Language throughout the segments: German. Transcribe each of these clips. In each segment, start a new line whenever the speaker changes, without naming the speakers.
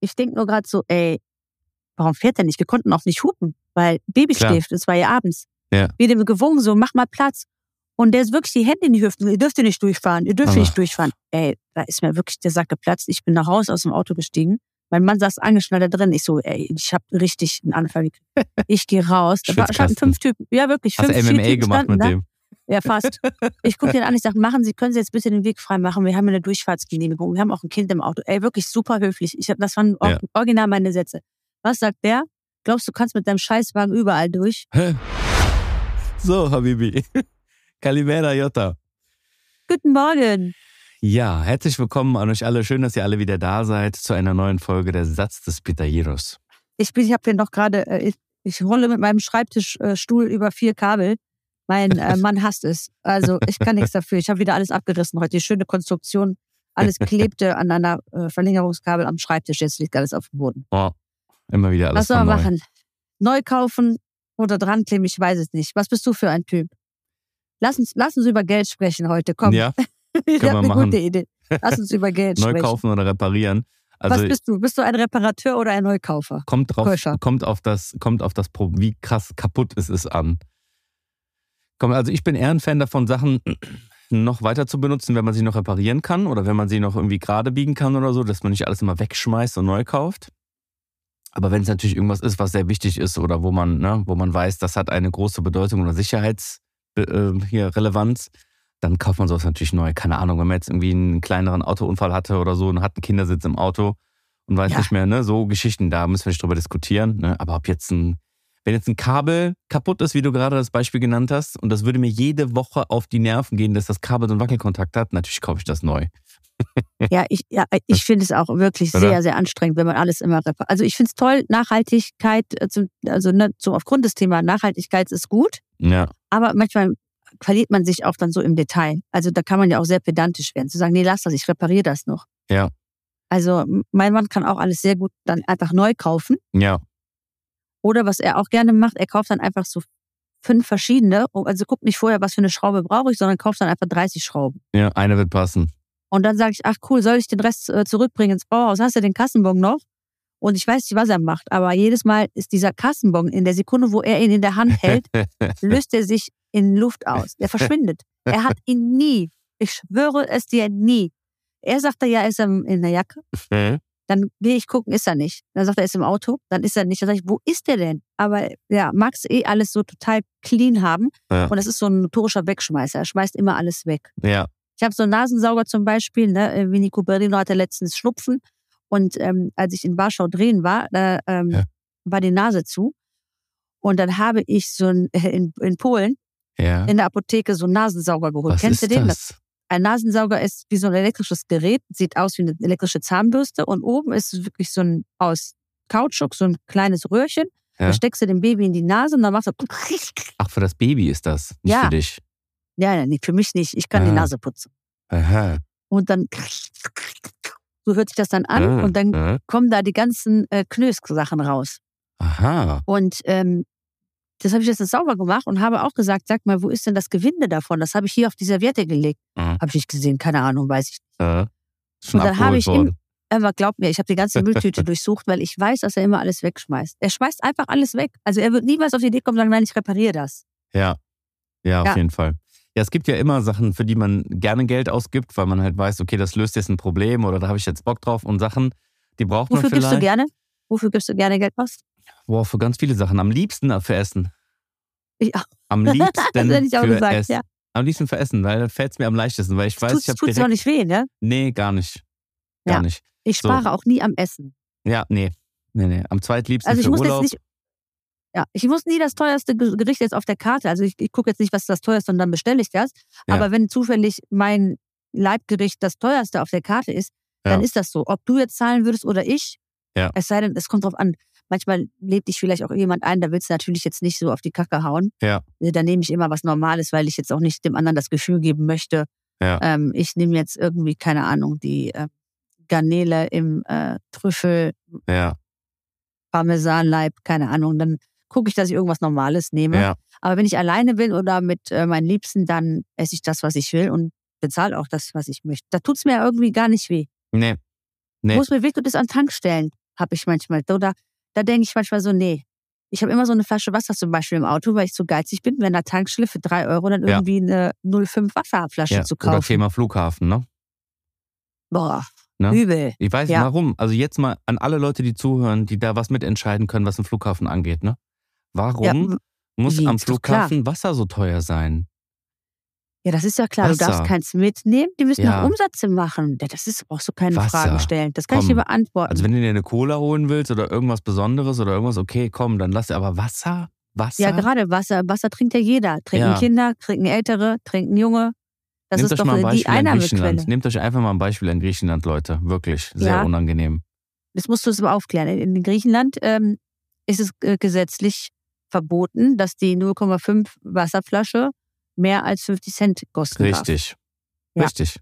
Ich denke nur gerade so, ey, warum fährt er nicht? Wir konnten auch nicht hupen weil Baby Klar. schläft, es war ja abends.
Ja.
Wir dem gewungen, so, mach mal Platz. Und der ist wirklich die Hände in die Hüften. Ihr dürft ihr nicht durchfahren, ihr dürft Ach. nicht durchfahren. Ey, da ist mir wirklich der Sack geplatzt. Ich bin nach Hause aus dem Auto gestiegen. Mein Mann saß angeschnallt da drin. Ich so, ey, ich hab richtig einen Anfall gekriegt. Ich gehe raus. Da standen fünf Typen. Ja, wirklich.
Hast
fünf
MMA gemacht mit da. dem?
Ja, fast. Ich gucke den an, ich sage, machen Sie, können Sie jetzt bitte den Weg frei machen? Wir haben eine Durchfahrtsgenehmigung. Wir haben auch ein Kind im Auto. Ey, wirklich super höflich. Ich hab, das waren ja. original meine Sätze. Was sagt der? Glaubst du, kannst mit deinem Scheißwagen überall durch?
So, Habibi. Kalimera Jota.
Guten Morgen.
Ja, herzlich willkommen an euch alle. Schön, dass ihr alle wieder da seid zu einer neuen Folge der Satz des Pitajeros.
Ich, bin, ich habe hier noch gerade, äh, ich, ich, rolle mit meinem Schreibtischstuhl über vier Kabel. Mein äh, Mann hasst es. Also ich kann nichts dafür. Ich habe wieder alles abgerissen heute. Die schöne Konstruktion. Alles klebte an einer äh, Verlängerungskabel am Schreibtisch. Jetzt liegt alles auf dem Boden.
Oh, Immer wieder alles
Was soll man machen? Neu kaufen oder dran kleben? Ich weiß es nicht. Was bist du für ein Typ? Lass uns, lass uns über Geld sprechen heute. Komm.
Ja,
ich habe eine machen. gute Idee. Lass uns über Geld
Neu
sprechen.
Neu kaufen oder reparieren.
Also Was bist du? Bist du ein Reparateur oder ein Neukaufer?
Kommt drauf, kommt auf das, kommt auf das, wie krass kaputt es ist an. Komm, also ich bin eher ein Fan davon, Sachen noch weiter zu benutzen, wenn man sie noch reparieren kann oder wenn man sie noch irgendwie gerade biegen kann oder so, dass man nicht alles immer wegschmeißt und neu kauft. Aber wenn es natürlich irgendwas ist, was sehr wichtig ist oder wo man, ne, wo man weiß, das hat eine große Bedeutung oder Sicherheitsrelevanz, äh, dann kauft man sowas natürlich neu. Keine Ahnung, wenn man jetzt irgendwie einen kleineren Autounfall hatte oder so und hat einen Kindersitz im Auto und weiß ja. nicht mehr, ne, so Geschichten, da müssen wir nicht drüber diskutieren. Ne? Aber ob jetzt ein, wenn jetzt ein Kabel kaputt ist, wie du gerade das Beispiel genannt hast, und das würde mir jede Woche auf die Nerven gehen, dass das Kabel so einen Wackelkontakt hat, natürlich kaufe ich das neu.
Ja, ich, ja, ich finde es auch wirklich Oder? sehr, sehr anstrengend, wenn man alles immer repariert. Also ich finde es toll, Nachhaltigkeit, äh, also ne, so aufgrund des Themas Nachhaltigkeit ist gut.
Ja.
Aber manchmal verliert man sich auch dann so im Detail. Also da kann man ja auch sehr pedantisch werden, zu sagen, nee, lass das, ich repariere das noch.
Ja.
Also mein Mann kann auch alles sehr gut dann einfach neu kaufen.
Ja.
Oder was er auch gerne macht, er kauft dann einfach so fünf verschiedene. Also guckt nicht vorher, was für eine Schraube brauche ich, sondern kauft dann einfach 30 Schrauben.
Ja, eine wird passen.
Und dann sage ich, ach cool, soll ich den Rest äh, zurückbringen ins Bauhaus? Hast du den Kassenbon noch? Und ich weiß nicht, was er macht, aber jedes Mal ist dieser Kassenbon in der Sekunde, wo er ihn in der Hand hält, löst er sich in Luft aus. Er verschwindet. Er hat ihn nie. Ich schwöre es dir nie. Er sagt ja, er ist in der Jacke. Dann gehe ich gucken, ist er nicht. Dann sagt er, er ist im Auto. Dann ist er nicht. Dann sage ich, wo ist er denn? Aber ja, Max eh alles so total clean haben. Ja. Und das ist so ein notorischer Wegschmeißer. Er schmeißt immer alles weg.
Ja.
Ich habe so einen Nasensauger zum Beispiel, ne? Äh, Vinny Cuperino hatte letztens Schnupfen und ähm, als ich in Warschau drehen war, da ähm, ja. war die Nase zu. Und dann habe ich so ein, äh, in, in Polen
ja.
in der Apotheke so einen Nasensauger geholt.
Was
Kennst
du
den?
Das?
Ein Nasensauger ist wie so ein elektrisches Gerät, sieht aus wie eine elektrische Zahnbürste und oben ist wirklich so ein aus Kautschuk, so ein kleines Röhrchen. Ja. Da steckst du dem Baby in die Nase und dann machst du.
Ach, für das Baby ist das, nicht ja. für dich.
Ja, nee, für mich nicht. Ich kann Aha. die Nase putzen.
Aha.
Und dann so hört sich das dann an Aha. und dann Aha. kommen da die ganzen äh, Knösk-Sachen raus.
Aha.
Und ähm, das habe ich jetzt sauber gemacht und habe auch gesagt, sag mal, wo ist denn das Gewinde davon? Das habe ich hier auf die Serviette gelegt. Habe ich nicht gesehen, keine Ahnung, weiß ich nicht.
Aha.
Und dann habe ich ihm, aber glaub mir, ich habe die ganze Mülltüte durchsucht, weil ich weiß, dass er immer alles wegschmeißt. Er schmeißt einfach alles weg. Also er wird niemals auf die Idee kommen, sagen, nein, ich repariere das.
Ja. Ja, auf ja. jeden Fall. Ja, es gibt ja immer Sachen, für die man gerne Geld ausgibt, weil man halt weiß, okay, das löst jetzt ein Problem oder da habe ich jetzt Bock drauf und Sachen, die braucht
Wofür
man vielleicht.
Wofür gibst du gerne? Wofür gibst du gerne Geld aus?
Boah, für ganz viele Sachen. Am liebsten für Essen.
Ja.
Am liebsten das
hätte ich auch
für
gesagt,
Essen.
Ja.
Am liebsten für Essen, weil da fällt es mir am leichtesten, weil ich weiß,
tut,
ich habe
Tut
direkt...
auch nicht weh, ne?
Nee, gar nicht. Gar
ja.
nicht.
Ich spare so. auch nie am Essen.
Ja, nee. Nee, nee. Am zweitliebsten
also ich
für
muss
Urlaub.
Jetzt nicht, ja, ich muss nie das teuerste Gericht jetzt auf der Karte. Also ich, ich gucke jetzt nicht, was das teuerste und dann bestelle ich das. Ja. Aber wenn zufällig mein Leibgericht das teuerste auf der Karte ist, dann
Ja.
ist das so. Ob du jetzt zahlen würdest oder ich,
Ja.
es sei denn, es kommt drauf an. Manchmal lädt dich vielleicht auch jemand ein, da willst du natürlich jetzt nicht so auf die Kacke hauen.
Ja.
Äh, Da nehme ich immer was Normales, weil ich jetzt auch nicht dem anderen das Gefühl geben möchte,
Ja.
ähm, ich nehme jetzt irgendwie, keine Ahnung, die äh, Garnele im äh, Trüffel,
Ja,
Parmesanleib, keine Ahnung. Dann gucke ich, dass ich irgendwas Normales nehme.
ja,
Aber wenn ich alleine bin oder mit äh, meinen Liebsten, dann esse ich das, was ich will und bezahle auch das, was ich möchte. Da tut's mir irgendwie gar nicht weh.
nee, Nee.
Wo es mir weh tut, ist an Tankstellen, habe ich manchmal. Oder da denke ich manchmal so, nee. Ich habe immer so eine Flasche Wasser zum Beispiel im Auto, weil ich so geizig bin, wenn an der Tankstelle für drei Euro dann irgendwie eine 05 Wasserflasche
ja.
zu
Oder
kaufen.
Thema Flughafen, ne?
Boah,
Ne?
übel.
Ich weiß
Ja.
warum. Also jetzt mal an alle Leute, die zuhören, die da was mitentscheiden können, was ein Flughafen angeht, ne? Warum
Ja,
muss am
klar.
Flughafen Wasser so teuer sein?
Ja, das ist ja klar. Du
Wasser.
darfst keins mitnehmen, die müssen
Ja.
auch Umsätze machen. Ja, Das ist, brauchst du keine
Wasser.
Fragen stellen. Das kann ich
Komm.
dir beantworten.
Also wenn du dir eine Cola holen willst oder irgendwas Besonderes oder irgendwas, okay, komm, dann lass dir aber Wasser? Wasser?
Ja, gerade Wasser. Wasser trinkt ja jeder. Trinken
Ja.
Kinder, trinken Ältere, trinken Junge. Das
Nehmt
ist doch
mal ein
die. Einnahmequelle.
Nehmt euch einfach mal ein Beispiel an Griechenland, Leute. Wirklich. Sehr
Ja.
unangenehm.
Das musst du es aber aufklären. In in Griechenland ähm, ist es äh, gesetzlich verboten, dass die 0,5 Wasserflasche mehr als 50 Cent kosten darf.
Richtig.
Ja.
Richtig.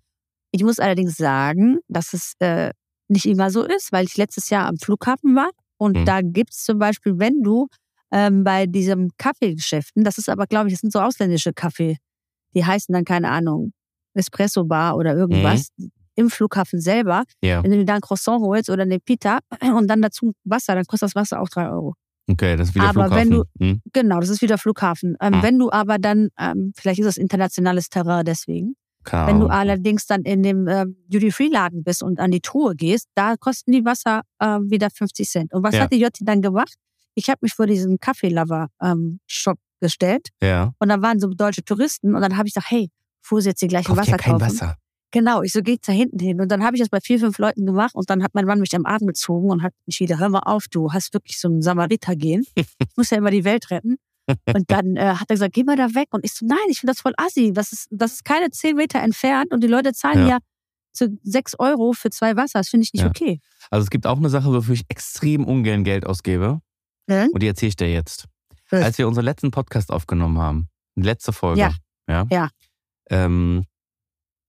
Ich muss allerdings sagen, dass es äh, nicht immer so ist, weil ich letztes Jahr am Flughafen war und
Mhm.
da gibt's zum Beispiel, wenn du ähm, bei diesem Kaffeegeschäften, das ist aber, glaube ich, das sind so ausländische Kaffee, die heißen dann, keine Ahnung, Espresso Bar oder irgendwas,
Mhm.
im Flughafen selber.
Ja.
Wenn du dir da ein Croissant holst oder eine Pita und dann dazu Wasser, dann kostet das Wasser auch drei Euro.
Okay, das ist wieder
Aber
Flughafen.
wenn du-
hm?
Genau, das ist wieder Flughafen. Ähm,
Mhm.
Wenn du aber dann, ähm, vielleicht ist das internationales Terrain deswegen,
Keine
wenn du allerdings dann in dem ähm, Duty-Free-Laden bist und an die Truhe gehst, da kosten die Wasser ähm, wieder 50 Cent. Und was
Ja.
hat die Jotti dann gemacht? Ich habe mich vor diesem Kaffee-Lover-Shop gestellt
Ja.
und da waren so deutsche Touristen und dann habe ich gesagt, hey, fuhr sie jetzt die gleiche
Kauft
Wasser
ja kein
kaufen?
Wasser.
Genau, ich so gehe da hinten hin. Und dann habe ich das bei vier, fünf Leuten gemacht und dann hat mein Mann mich am Arm gezogen und hat mich wieder, hör mal auf, du hast wirklich so ein Samariter-Gehen. Ich muss ja immer die Welt retten. Und dann äh, hat er gesagt, geh mal da weg. Und ich so, nein, ich finde das voll assi. Das ist, das ist keine zehn Meter entfernt und die Leute zahlen
Ja.
ja, zu sechs Euro für zwei Wasser. Das finde ich nicht
Ja.
okay.
Also es gibt auch eine Sache, wofür ich extrem ungern Geld ausgebe.
Ne?
Und die erzähle ich dir jetzt.
Was?
Als wir unseren letzten Podcast aufgenommen haben, die letzte Folge.
Ja.
Ja.
Ja.
Ähm,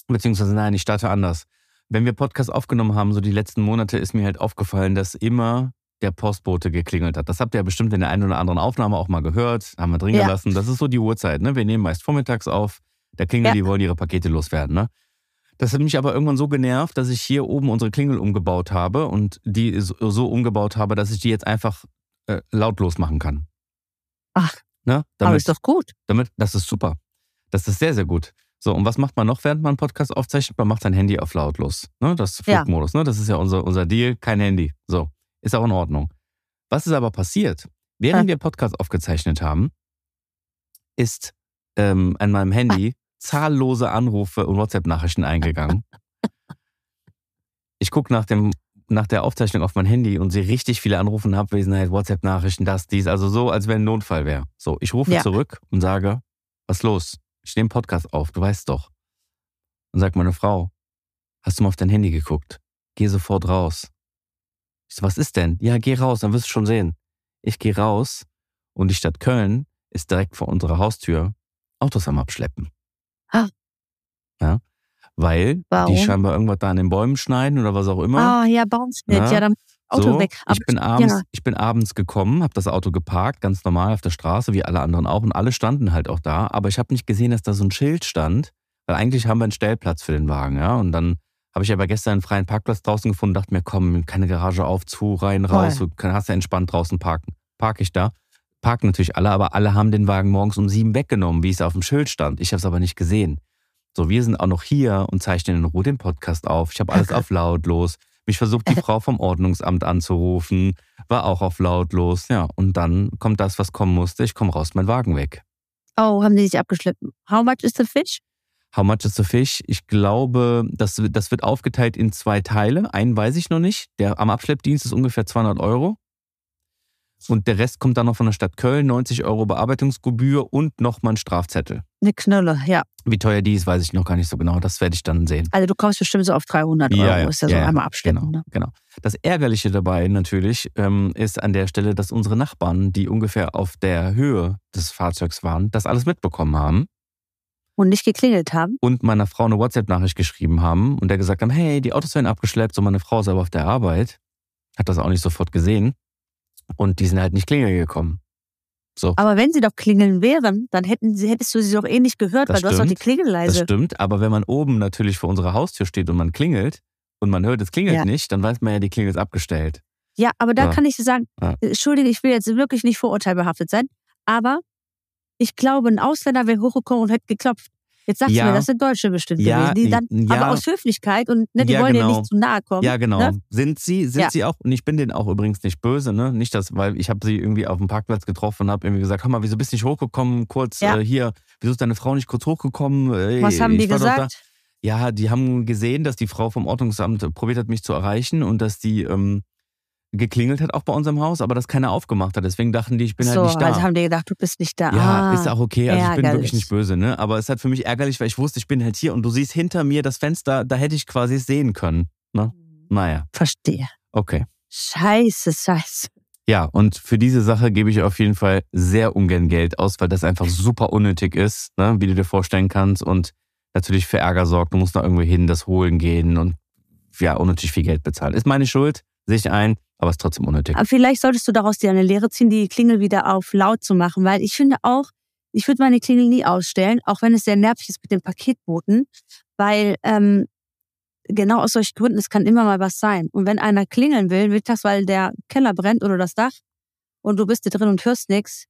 beziehungsweise nein, ich starte anders. Wenn wir Podcast aufgenommen haben, so die letzten Monate, ist mir halt aufgefallen, dass immer der Postbote geklingelt hat. Das habt ihr ja bestimmt in der einen oder anderen Aufnahme auch mal gehört, haben wir drin
Ja.
gelassen. Das ist so die Uhrzeit, ne? Wir nehmen meist vormittags auf, da klingeln
Ja.
die, wollen ihre Pakete loswerden, ne? Das hat mich aber irgendwann so genervt, dass ich hier oben unsere Klingel umgebaut habe und die so, umgebaut habe, dass ich die jetzt einfach äh, lautlos machen kann.
Ach.
Ne?
Aber
Damit,
ist doch gut.
damit, das ist super. Das ist sehr, sehr gut. So, und was macht man noch, während man einen Podcast aufzeichnet? Man macht sein Handy auf lautlos. Ne? Das
Ja.
Flugmodus, ne? Das ist ja unser, unser Deal, kein Handy. So, ist auch in Ordnung. Was ist aber passiert? Während
Ja.
wir Podcast aufgezeichnet haben, ist ähm, an meinem Handy zahllose Anrufe und WhatsApp-Nachrichten eingegangen. Ich gucke nach, dem- nach der Aufzeichnung auf mein Handy und sehe richtig viele Anrufe in Abwesenheit, WhatsApp-Nachrichten, das, dies. Also so, als wenn ein Notfall wäre. So, ich rufe
Ja.
zurück und sage, was ist los? Ich nehme Podcast auf, du weißt doch. Und sagt meine Frau, hast du mal auf dein Handy geguckt? Geh sofort raus. Ich so, was ist denn? Ja, geh raus, dann wirst du schon sehen. Ich gehe raus und die Stadt Köln ist direkt vor unserer Haustür Autos am Abschleppen.
Ah.
Ja, weil
Warum?
die scheinbar irgendwas da an den Bäumen schneiden oder was auch immer.
Ah, ja, Baumschnitt.
Ja.
Ja, dann Auto
so,
weg. Aber
ich bin abends,
ja.
ich bin abends gekommen, habe das Auto geparkt, ganz normal auf der Straße, wie alle anderen auch, und alle standen halt auch da. Aber ich habe nicht gesehen, dass da so ein Schild stand, weil eigentlich haben wir einen Stellplatz für den Wagen, ja. Und dann habe ich aber gestern einen freien Parkplatz draußen gefunden, dachte mir, komm, keine Garage auf, zu, rein, raus,
Voll.
du hast ja entspannt draußen parken. Park ich da. Parken natürlich alle, aber alle haben den Wagen morgens um sieben weggenommen, wie es auf dem Schild stand. Ich habe es aber nicht gesehen. So, wir sind auch noch hier und zeichnen in Ruhe den Podcast auf. Ich habe alles auf lautlos. Mich versucht die Frau vom Ordnungsamt anzurufen, war auch auf lautlos. Ja, und dann kommt das, was kommen musste. Ich komme raus, mein Wagen weg.
Oh, haben die sich abgeschleppt. How much is the fish?
How much is the fish? Ich glaube, das, wird- das wird aufgeteilt in zwei Teile. Einen weiß ich noch nicht. Der am Abschleppdienst ist ungefähr 200 Euro. Und der Rest kommt dann noch von der Stadt Köln, 90 Euro Bearbeitungsgebühr und nochmal ein Strafzettel.
Eine Knülle, ja.
Wie teuer die ist, weiß ich noch gar nicht so genau. Das werde ich dann sehen.
Also du kommst bestimmt so auf 300 Euro.
Ja, ja,
ist ja so
ja,
einmal abstecken.
Genau,
Ne?
genau. Das Ärgerliche dabei natürlich ähm, ist an der Stelle, dass unsere Nachbarn, die ungefähr auf der Höhe des Fahrzeugs waren, das alles mitbekommen haben
Und nicht geklingelt haben.
und meiner Frau eine WhatsApp-Nachricht geschrieben haben und der gesagt haben, hey, die Autos werden abgeschleppt, so meine Frau ist aber auf der Arbeit, hat das auch nicht sofort gesehen und die sind halt nicht klingeln gekommen. So,
Aber wenn sie doch klingeln wären, dann hätten sie, hättest du sie doch eh nicht gehört,
Das
weil du hast doch die
stimmt.
Klingel
das stimmt, aber wenn man oben natürlich vor unserer Haustür steht und man klingelt und man hört, es klingelt
Ja.
nicht, dann weiß man ja, die Klingel ist abgestellt.
Ja, aber da
Ja.
kann ich dir sagen,
Ja.
äh, Entschuldige, ich will jetzt wirklich nicht vorurteilbehaftet sein, aber ich glaube, ein Ausländer wäre hochgekommen und hätte geklopft. Jetzt sagst
Ja.
du mir, das sind Deutsche bestimmt
Ja,
gewesen. Die dann,
ja.
Aber aus Höflichkeit und ne, die
Ja,
wollen dir
genau.
nicht zu nahe kommen.
Ja, genau.
Ne?
Sind sie, sind sie auch, und ich bin denen auch übrigens nicht böse, ne? Nicht das, weil ich habe sie irgendwie auf dem Parkplatz getroffen und habe irgendwie gesagt, hör mal, wieso bist du nicht hochgekommen? Kurz äh, hier, wieso ist deine Frau nicht kurz hochgekommen? Ey,
Was haben die gesagt?
Ja, die haben gesehen, dass die Frau vom Ordnungsamt probiert hat, mich zu erreichen und dass die ähm, geklingelt hat auch bei unserem Haus, aber dass keiner aufgemacht hat. Deswegen dachten die, ich bin
so,
halt nicht da.
also haben die gedacht, du bist nicht da.
Ja,
ah,
ist auch okay. Also ich bin
ärgerlich.
wirklich nicht böse, ne? Aber es halt für mich ärgerlich, weil ich wusste, ich bin halt hier und du siehst hinter mir das Fenster, da hätte ich quasi sehen können. Ne? Naja,
Verstehe.
okay.
Scheiße, scheiße.
Ja, und für diese Sache gebe ich auf jeden Fall sehr ungern Geld aus, weil das einfach super unnötig ist, ne? wie du dir vorstellen kannst. Und natürlich für Ärger sorgt. Du musst da irgendwo hin, das holen gehen und ja, unnötig viel Geld bezahlen. Ist meine Schuld, sehe ich ein, aber ist trotzdem unnötig.
Aber vielleicht solltest du daraus dir eine Lehre ziehen, die Klingel wieder auf laut zu machen, weil ich finde auch, ich würde meine Klingel nie ausstellen, auch wenn es sehr nervig ist mit den Paketboten, weil ähm, genau aus solchen Gründen, es kann immer mal was sein. Und wenn einer klingeln will, mittags, weil der Keller brennt oder das Dach und du bist da drin und hörst nichts,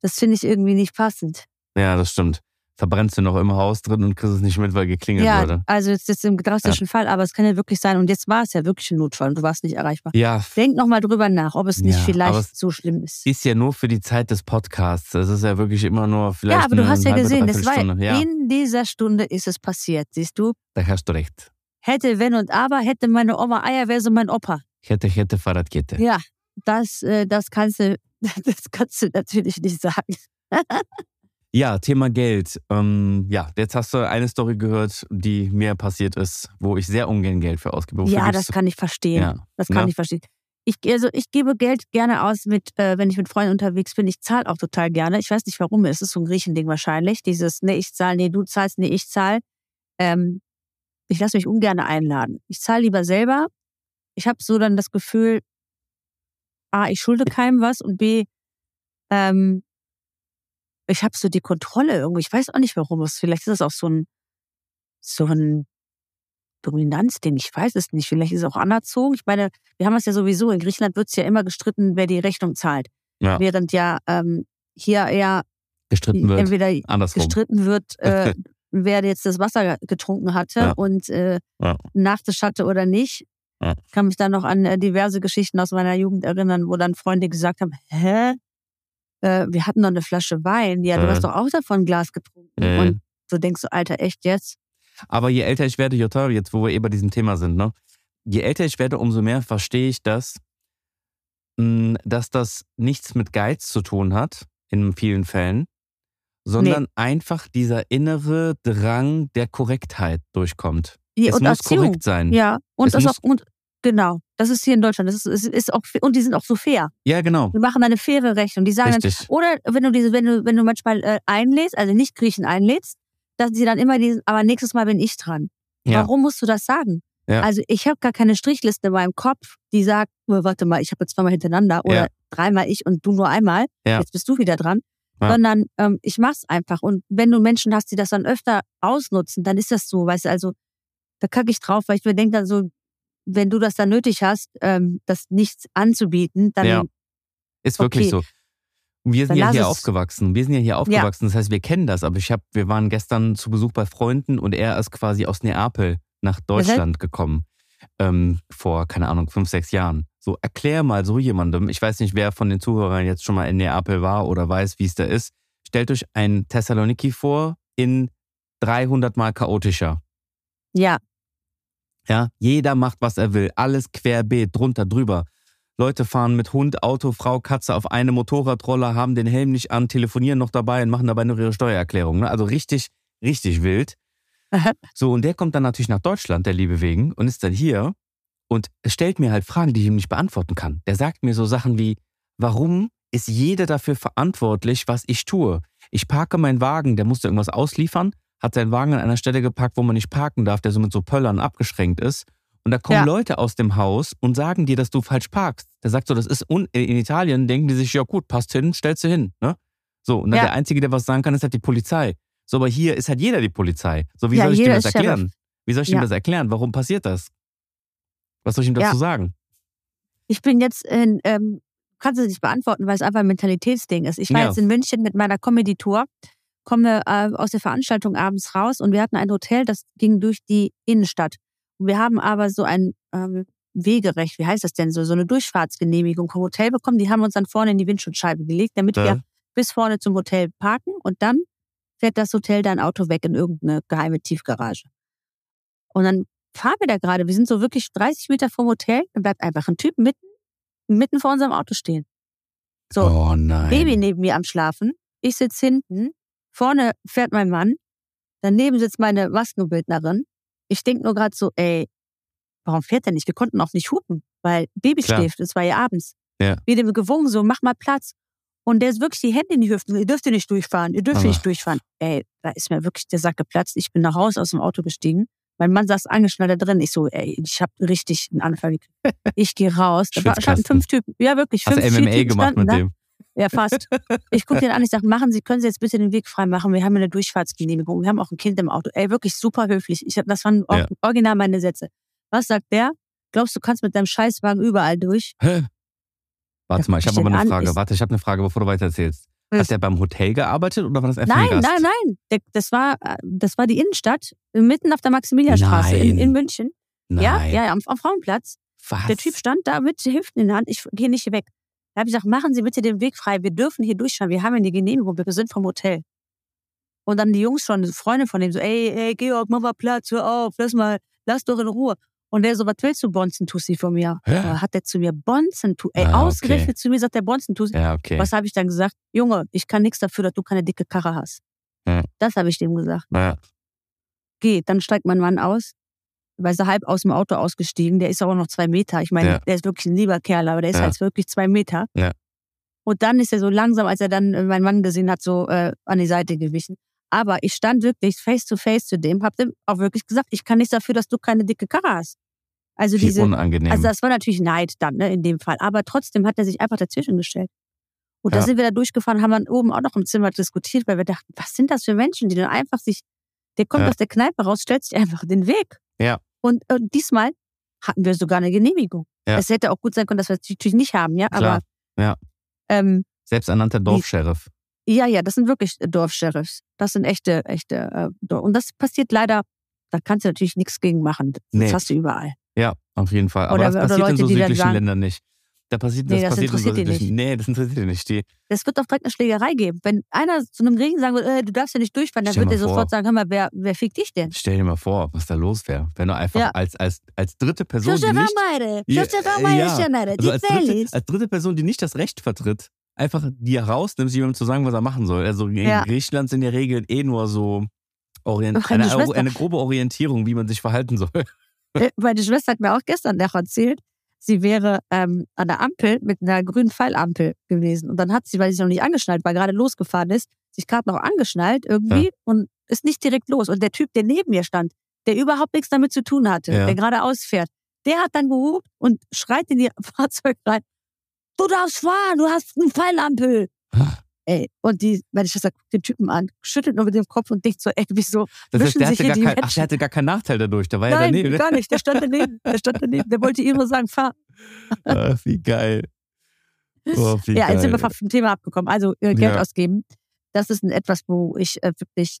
das finde ich irgendwie nicht passend.
Ja, das stimmt. Verbrennst du noch im Haus drin und kriegst es nicht mit, weil geklingelt
ja,
wurde.
also jetzt ist im drastischen Fall, aber es kann ja wirklich sein. Und jetzt war es ja wirklich ein Notfall und du warst nicht erreichbar.
Ja,
Denk noch mal drüber nach, ob es nicht
Ja,
vielleicht
es-
so schlimm ist.
ist ja nur für die Zeit des Podcasts. Das ist ja wirklich immer nur vielleicht
Ja, aber du hast ja gesehen, das war
ja,
in dieser Stunde ist es passiert, siehst du?
da hast du recht.
Hätte, wenn und aber, hätte meine Oma Eier, wäre so mein Opa.
Hätte, hätte, Fahrradkette.
Ja, das, äh, das kannst du, das kannst du natürlich nicht sagen.
Ja, Thema Geld. Ähm, ja, jetzt hast du eine Story gehört, die mir passiert ist, wo ich sehr ungern Geld für ausgebe. Wofür
ja, das kann ich verstehen.
Ja,
Das kann
ne?
ich verstehen. Ich, also ich gebe Geld gerne aus, mit, äh, wenn ich mit Freunden unterwegs bin. Ich zahle auch total gerne. Ich weiß nicht warum. Es ist so ein Griechending wahrscheinlich. Dieses, nee, ich zahle, nee, du zahlst, nee, ich zahle. Ähm, ich lasse mich ungern einladen. Ich zahle lieber selber. Ich habe so dann das Gefühl, A, ich schulde keinem was und B, ähm, ich habe so die Kontrolle irgendwie. Ich weiß auch nicht warum. Es vielleicht ist es auch so ein so ein Dominanzding. Ich weiß es nicht. Vielleicht ist es auch anerzogen. Ich meine, wir haben es ja sowieso. In Griechenland wird es ja immer gestritten, wer die Rechnung zahlt.
Ja.
Während ja ähm, hier eher
gestritten wird.
entweder
Andersrum.
gestritten wird, äh, wer jetzt das Wasser getrunken hatte
Ja.
und äh,
Ja.
Nachtisch hatte oder nicht.
Ja.
Ich kann mich da noch an äh, diverse Geschichten aus meiner Jugend erinnern, wo dann Freunde gesagt haben, hä? Äh, wir hatten noch eine Flasche Wein. Ja, du
Äh.
hast doch auch davon ein Glas getrunken.
Äh.
Und du denkst so, Alter, echt jetzt?
Aber je älter ich werde, Jutta, jetzt wo wir eh bei diesem Thema sind, ne? Je älter ich werde, umso mehr verstehe ich das, mh, dass das nichts mit Geiz zu tun hat, in vielen Fällen, sondern einfach dieser innere Drang der Korrektheit durchkommt.
Ja,
es muss
Erziehung.
korrekt sein.
Ja, und
Es
das
muss-
auch, und genau, das ist hier in Deutschland. Das ist, ist auch, und die sind auch so fair.
Ja, genau.
Die machen eine faire Rechnung. Die sagen dann, oder wenn du diese, wenn du, wenn du manchmal äh, einlädst, also nicht Griechen einlädst, dass sie dann immer diesen, aber nächstes Mal bin ich dran.
Ja.
Warum musst du das sagen?
Ja.
Also ich habe gar keine Strichliste in meinem Kopf, die sagt, oh, warte mal, ich habe jetzt zweimal hintereinander oder
Ja.
dreimal ich und du nur einmal. Jetzt bist du wieder dran. Sondern ähm, ich mach's einfach. Und wenn du Menschen hast, die das dann öfter ausnutzen, dann ist das so, weißt du, also da kacke ich drauf, weil ich mir denke dann so, wenn du das dann nötig hast, ähm, das nichts anzubieten, dann
Ja. Ist wirklich
Okay.
so. Wir sind ja hier aufgewachsen. Wir sind ja hier aufgewachsen. Das heißt, wir kennen das. Aber ich hab, wir waren gestern zu Besuch bei Freunden und er ist quasi aus Neapel nach Deutschland gekommen. Ähm, vor, keine Ahnung, fünf, sechs Jahren. So, erklär mal so jemandem, ich weiß nicht, wer von den Zuhörern jetzt schon mal in Neapel war oder weiß, wie es da ist. Stellt euch ein Thessaloniki vor in 300 Mal chaotischer.
ja,
Ja, jeder macht, was er will. Alles querbeet, drunter, drüber. Leute fahren mit Hund, Auto, Frau, Katze auf eine Motorradroller, haben den Helm nicht an, telefonieren noch dabei und machen dabei noch ihre Steuererklärung. Ne? Also richtig, richtig wild. So, und der kommt dann natürlich nach Deutschland, der liebe Wegen, und ist dann hier und stellt mir halt Fragen, die ich ihm nicht beantworten kann. Der sagt mir so Sachen wie, warum ist jeder dafür verantwortlich, was ich tue? Ich parke meinen Wagen, der musste irgendwas ausliefern, hat seinen Wagen an einer Stelle geparkt, wo man nicht parken darf, der so mit so Pöllern abgeschränkt ist. Und da kommen
Ja.
Leute aus dem Haus und sagen dir, dass du falsch parkst. Der sagt so, das ist un in Italien, denken die sich, ja gut, passt hin, stellst du hin. Ne? So, und dann
Ja.
der Einzige, der was sagen kann, ist halt die Polizei. So, aber hier ist halt jeder die Polizei. So, wie
Ja,
soll ich dem
jeder
das
Sheriff.
erklären? Wie soll ich
Ja.
das erklären? Warum passiert das? Was soll ich ihm dazu sagen?
Ich bin jetzt in, ähm, kannst du nicht beantworten, weil es einfach ein Mentalitätsding ist. Ich war jetzt in München mit meiner Comedy-Tour, komme äh, aus der Veranstaltung abends raus und wir hatten ein Hotel, das ging durch die Innenstadt. Und wir haben aber so ein ähm, Wegerecht, wie heißt das denn so, so eine Durchfahrtsgenehmigung vom Hotel bekommen. Die haben uns dann vorne in die Windschutzscheibe gelegt, damit
Ja.
wir bis vorne zum Hotel parken und dann fährt das Hotel dein Auto weg in irgendeine geheime Tiefgarage. Und dann fahren wir da gerade, wir sind so wirklich 30 Meter vom Hotel, dann bleibt einfach ein Typ mitten, mitten vor unserem Auto stehen. So,
Oh.
Baby neben mir am Schlafen, ich sitze hinten, vorne fährt mein Mann, daneben sitzt meine Maskenbildnerin. Ich denk nur gerade so, ey, warum fährt der nicht? Wir konnten auch nicht hupen, weil Baby
Klar.
schläft, es war ja abends.
Ja.
Wir dem gewungen, so, mach mal Platz. Und der ist wirklich die Hände in die Hüften. Ihr dürft hier nicht durchfahren, ihr dürft
Aber-
nicht durchfahren. Ey, da ist mir wirklich der Sack geplatzt. Ich bin nach Hause aus dem Auto gestiegen. Mein Mann saß angeschnallt da drin. Ich so, ey, ich hab richtig einen Anfall gekriegt. Ich gehe raus. Da standen fünf Typen. Ja, wirklich.
Hast
fünf
du
vier
MMA gemacht mit
da.
dem?
Ja, fast. Ich gucke den an, ich sage, machen Sie, können Sie jetzt bitte den Weg frei machen? Wir haben eine Durchfahrtsgenehmigung. Wir haben auch ein Kind im Auto. Ey, wirklich super höflich. Ich hab, das waren
Ja.
original meine Sätze. Was sagt der? Glaubst du, kannst mit deinem Scheißwagen überall durch?
Hä? Warte mal, ich habe aber eine Frage. Warte, ich habe eine Frage, bevor du weiter erzählst.
Was?
Hat der beim Hotel gearbeitet oder war das einfach ein
Nein,
Gast?
nein, nein. Das war, äh, das war die Innenstadt, mitten auf der Maximilianstraße in, in München.
Nein.
Ja, ja, ja, am, am Frauenplatz.
Was?
Der Typ stand da mit Hüften in der Hand. Ich gehe nicht weg. Da habe ich gesagt, machen Sie bitte den Weg frei. Wir dürfen hier durchschauen. Wir haben ja die Genehmigung. Wir sind vom Hotel. Und dann die Jungs schon, Freunde von dem, so, ey, ey, Georg, mach mal Platz, hör auf, lass mal, lass doch in Ruhe. Und der so, was willst du, Bonzen-Tussi von mir?
Hä?
Da Hat der zu mir Bonzen-Tussi, ey,
Ah, okay.
ausgerechnet zu mir sagt der Bonzen-Tussi.
Ja, okay.
Was habe ich dann gesagt? Junge, ich kann nichts dafür, dass du keine dicke Karre hast.
Ja.
Das habe ich dem gesagt.
Ja.
Geh, dann steigt mein Mann aus, weil er halb aus dem Auto ausgestiegen. Der ist aber noch zwei Meter. Ich meine,
Ja.
der ist wirklich ein lieber Kerl, aber der ist
Ja.
halt wirklich zwei Meter.
Ja.
Und dann ist er so langsam, als er dann äh, meinen Mann gesehen hat, so äh, an die Seite gewichen. Aber ich stand wirklich face to face zu dem, hab dem auch wirklich gesagt, ich kann nichts dafür, dass du keine dicke Karre hast. Also diese,
unangenehm.
also das war natürlich Neid dann, ne, in dem Fall. Aber trotzdem hat er sich einfach dazwischen gestellt. Und da
Ja.
sind wir da durchgefahren, haben dann oben auch noch im Zimmer diskutiert, weil wir dachten, was sind das für Menschen, die dann einfach sich, der kommt
Ja.
aus der Kneipe raus, stellt sich einfach den Weg.
Ja.
Und äh, diesmal hatten wir sogar eine Genehmigung.
Ja.
Es hätte auch gut sein können, dass wir es natürlich nicht haben, ja.
Klar.
Aber
Ja.
ähm,
Selbsternannter Dorfsheriff.
ja, ja, das sind wirklich Dorfsheriffs. Das sind echte, echte äh, Dorf. Und das passiert leider, da kannst du natürlich nichts gegen machen. Das
Nee.
hast du überall.
Ja, auf jeden Fall. Aber
Oder-
das
oder
passiert in
Leute,
so
die dann
südlichen
sagen-
Ländern nicht. Da passiert, das
Nee, das
passiert in so
interessiert die
südlichen. Nee, das interessiert die nicht. Die,
Das wird doch direkt eine Schlägerei geben. Wenn einer zu einem Regen sagen würde, äh, du darfst ja nicht durchfahren, dann wird er sofort sagen, hör mal, wer, wer fickt dich denn?
stell dir mal vor, was da los wäre. Wenn du einfach
Ja.
als, als, als dritte Person, die nicht, Ja, äh, ja. Also als, dritte, als dritte Person, die nicht das Recht vertritt, einfach die herausnimmst, jemandem zu sagen, was er machen soll. Also in
Ja.
Griechenland sind die Regeln eh nur so orient eine, eine grobe Orientierung, wie man sich verhalten soll.
Äh, Meine Schwester hat mir auch gestern noch erzählt, sie wäre ähm, an der Ampel mit einer grünen Pfeilampel gewesen. Und dann hat sie, weil sie noch nicht angeschnallt war, gerade losgefahren ist, sich gerade noch angeschnallt irgendwie und ist nicht direkt los. Und der Typ, der neben mir stand, der überhaupt nichts damit zu tun hatte,
Ja.
der gerade ausfährt, der hat dann gehupt und schreit in ihr Fahrzeug rein, du darfst fahren, du hast eine Pfeilampel. Ey, und die, meine Schwester guckt den Typen an, schüttelt nur mit dem Kopf und denkt so, ey, wieso
Das heißt, der
sich
hatte,
hier
gar
die
kein, ach, der hatte gar keinen Nachteil dadurch. Da war
Nein,
ja daneben.
gar nicht. Der stand daneben. Der stand daneben. Der wollte nur sagen, fahr.
Ah, wie geil. Oh, wie
ja, jetzt sind wir
geil.
vom Thema abgekommen. Also äh, Geld
Ja.
ausgeben. Das ist ein etwas, wo ich äh, wirklich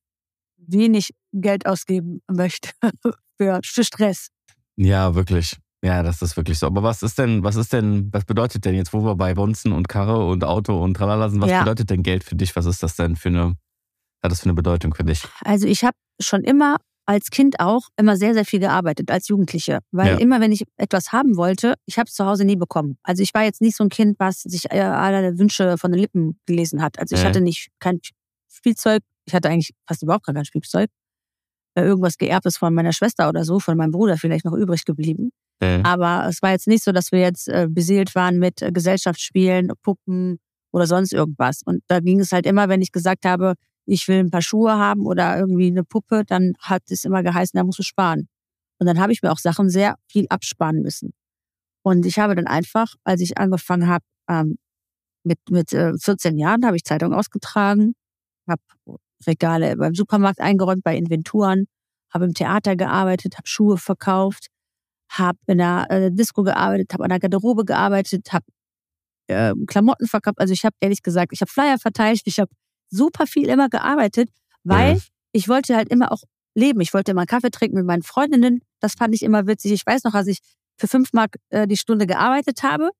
wenig Geld ausgeben möchte für, für Stress.
Ja, wirklich. Ja, das ist wirklich so. Aber was ist denn, was ist denn, was bedeutet denn jetzt, wo wir bei Bonzen und Karre und Auto und tralala sind, was
Ja.
bedeutet denn Geld für dich? Was ist das denn für eine, hat das für eine Bedeutung für dich?
Also ich habe schon immer als Kind auch immer sehr, sehr viel gearbeitet, als Jugendliche. Weil
Ja.
immer, wenn ich etwas haben wollte, ich habe es zu Hause nie bekommen. Also ich war jetzt nicht so ein Kind, was sich äh, alle Wünsche von den Lippen gelesen hat. Also ich
Ja.
hatte nicht kein Spielzeug. Ich hatte eigentlich fast überhaupt gar kein Spielzeug. Äh, Irgendwas geerbtes von meiner Schwester oder so, von meinem Bruder vielleicht noch übrig geblieben.
Äh,
Aber es war jetzt nicht so, dass wir jetzt äh, beseelt waren mit äh, Gesellschaftsspielen, Puppen oder sonst irgendwas. Und da ging es halt immer, wenn ich gesagt habe, ich will ein paar Schuhe haben oder irgendwie eine Puppe, dann hat es immer geheißen, da musst du sparen. Und dann habe ich mir auch Sachen sehr viel absparen müssen. Und ich habe dann einfach, als ich angefangen habe, ähm, mit, mit äh, 14 Jahren, habe ich Zeitung ausgetragen, habe Regale beim Supermarkt eingeräumt, bei Inventuren, habe im Theater gearbeitet, habe Schuhe verkauft, habe in der äh, Disco gearbeitet, habe an der Garderobe gearbeitet, habe äh, Klamotten verkauft. Also ich habe ehrlich gesagt, ich habe Flyer verteilt, ich habe super viel immer gearbeitet, weil
Mhm.
ich wollte halt immer auch leben. Ich wollte immer einen Kaffee trinken mit meinen Freundinnen. Das fand ich immer witzig. Ich weiß noch, als ich für fünf Mark äh, die Stunde gearbeitet habe,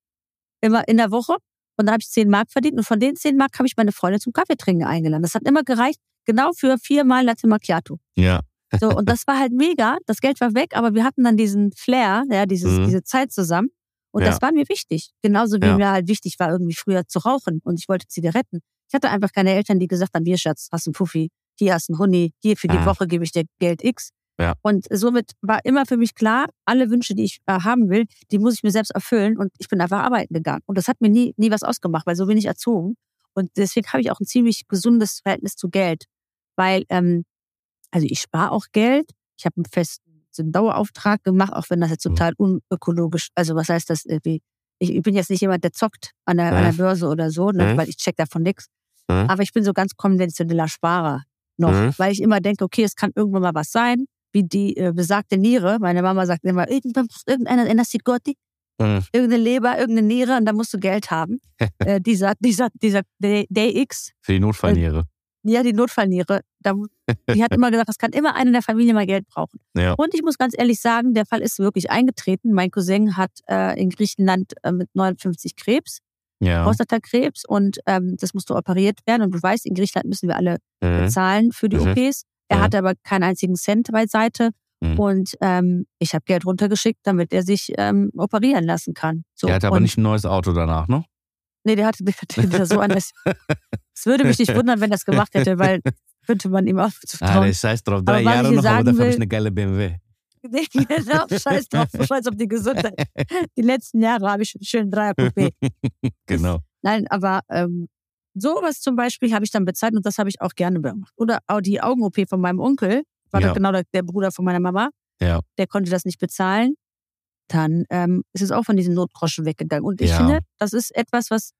immer in der Woche. Und da habe ich zehn Mark verdient. Und von den zehn Mark habe ich meine Freunde zum Kaffee trinken eingeladen. Das hat immer gereicht, genau für viermal Latte Macchiato.
ja.
So, und das war halt mega. Das Geld war weg, aber wir hatten dann diesen Flair, ja, dieses,
Mhm.
diese Zeit zusammen. Und
Ja.
das war mir wichtig. Genauso wie
Ja.
mir halt wichtig war, irgendwie früher zu rauchen. Und ich wollte Zigaretten. Ich hatte einfach keine Eltern, die gesagt haben, hier Schatz, hast einen Puffi, hier hast einen Huni, hier für die
Ah.
Woche gebe ich dir Geld X.
Ja.
Und somit war immer für mich klar, alle Wünsche, die ich äh, haben will, die muss ich mir selbst erfüllen. Und ich bin einfach arbeiten gegangen. Und das hat mir nie, nie was ausgemacht, weil so bin ich erzogen. Und deswegen habe ich auch ein ziemlich gesundes Verhältnis zu Geld. Weil, ähm, also ich spare auch Geld. Ich habe einen festen einen Dauerauftrag gemacht, auch wenn das jetzt
Mhm.
total unökologisch, also was heißt das irgendwie? Ich, ich bin jetzt nicht jemand, der zockt an der, an der
Mhm.
Börse oder so, ne,
Mhm.
weil ich check davon.
Mhm.
Aber ich bin so ganz konventioneller Sparer noch, weil ich immer denke, okay, es kann irgendwann mal was sein, wie die äh, besagte Niere. Meine Mama sagt immer, irgendwann braucht irgendeiner in der Sigotti,
Mhm.
irgendeine Leber, irgendeine Niere und da musst du Geld haben. äh, dieser, dieser, dieser Day, Day X,
Für die Notfallniere.
Ja, die Notfallniere, da, die hat immer gesagt, es kann immer einer in der Familie mal Geld brauchen.
Ja.
Und ich muss ganz ehrlich sagen, der Fall ist wirklich eingetreten. Mein Cousin hat äh, in Griechenland äh, mit 59 Krebs,
Ja.
Prostatakrebs und ähm, das musste operiert werden. Und du weißt, in Griechenland müssen wir alle
Mhm.
bezahlen für die
Mhm.
OPs. Er
Ja.
hatte aber keinen einzigen Cent beiseite.
Mhm.
Und ähm, ich habe Geld runtergeschickt, damit er sich ähm, operieren lassen kann. So.
Der hatte aber
und,
nicht ein neues Auto danach, ne?
Nee, der hatte, der hatte so anders. Es würde mich nicht wundern, wenn er das gemacht hätte, weil könnte man ihm auch
Ah,
zutrauen.
der scheiß drauf. Drei
Aber
Jahre noch, aber dafür habe ich eine geile BMW.
Nee, genau, scheiß drauf, scheiß auf die Gesundheit. Die letzten Jahre habe ich einen schönen Dreier-Coupé.
genau.
Nein, aber ähm, sowas zum Beispiel habe ich dann bezahlt und das habe ich auch gerne gemacht. Oder auch die Augen-OP von meinem Onkel, war
Ja.
doch genau der, der Bruder von meiner Mama.
Ja.
Der konnte das nicht bezahlen. Dann ähm, ist es auch von diesen Notgroschen weggegangen. Und ich
Ja.
finde, das ist etwas, was,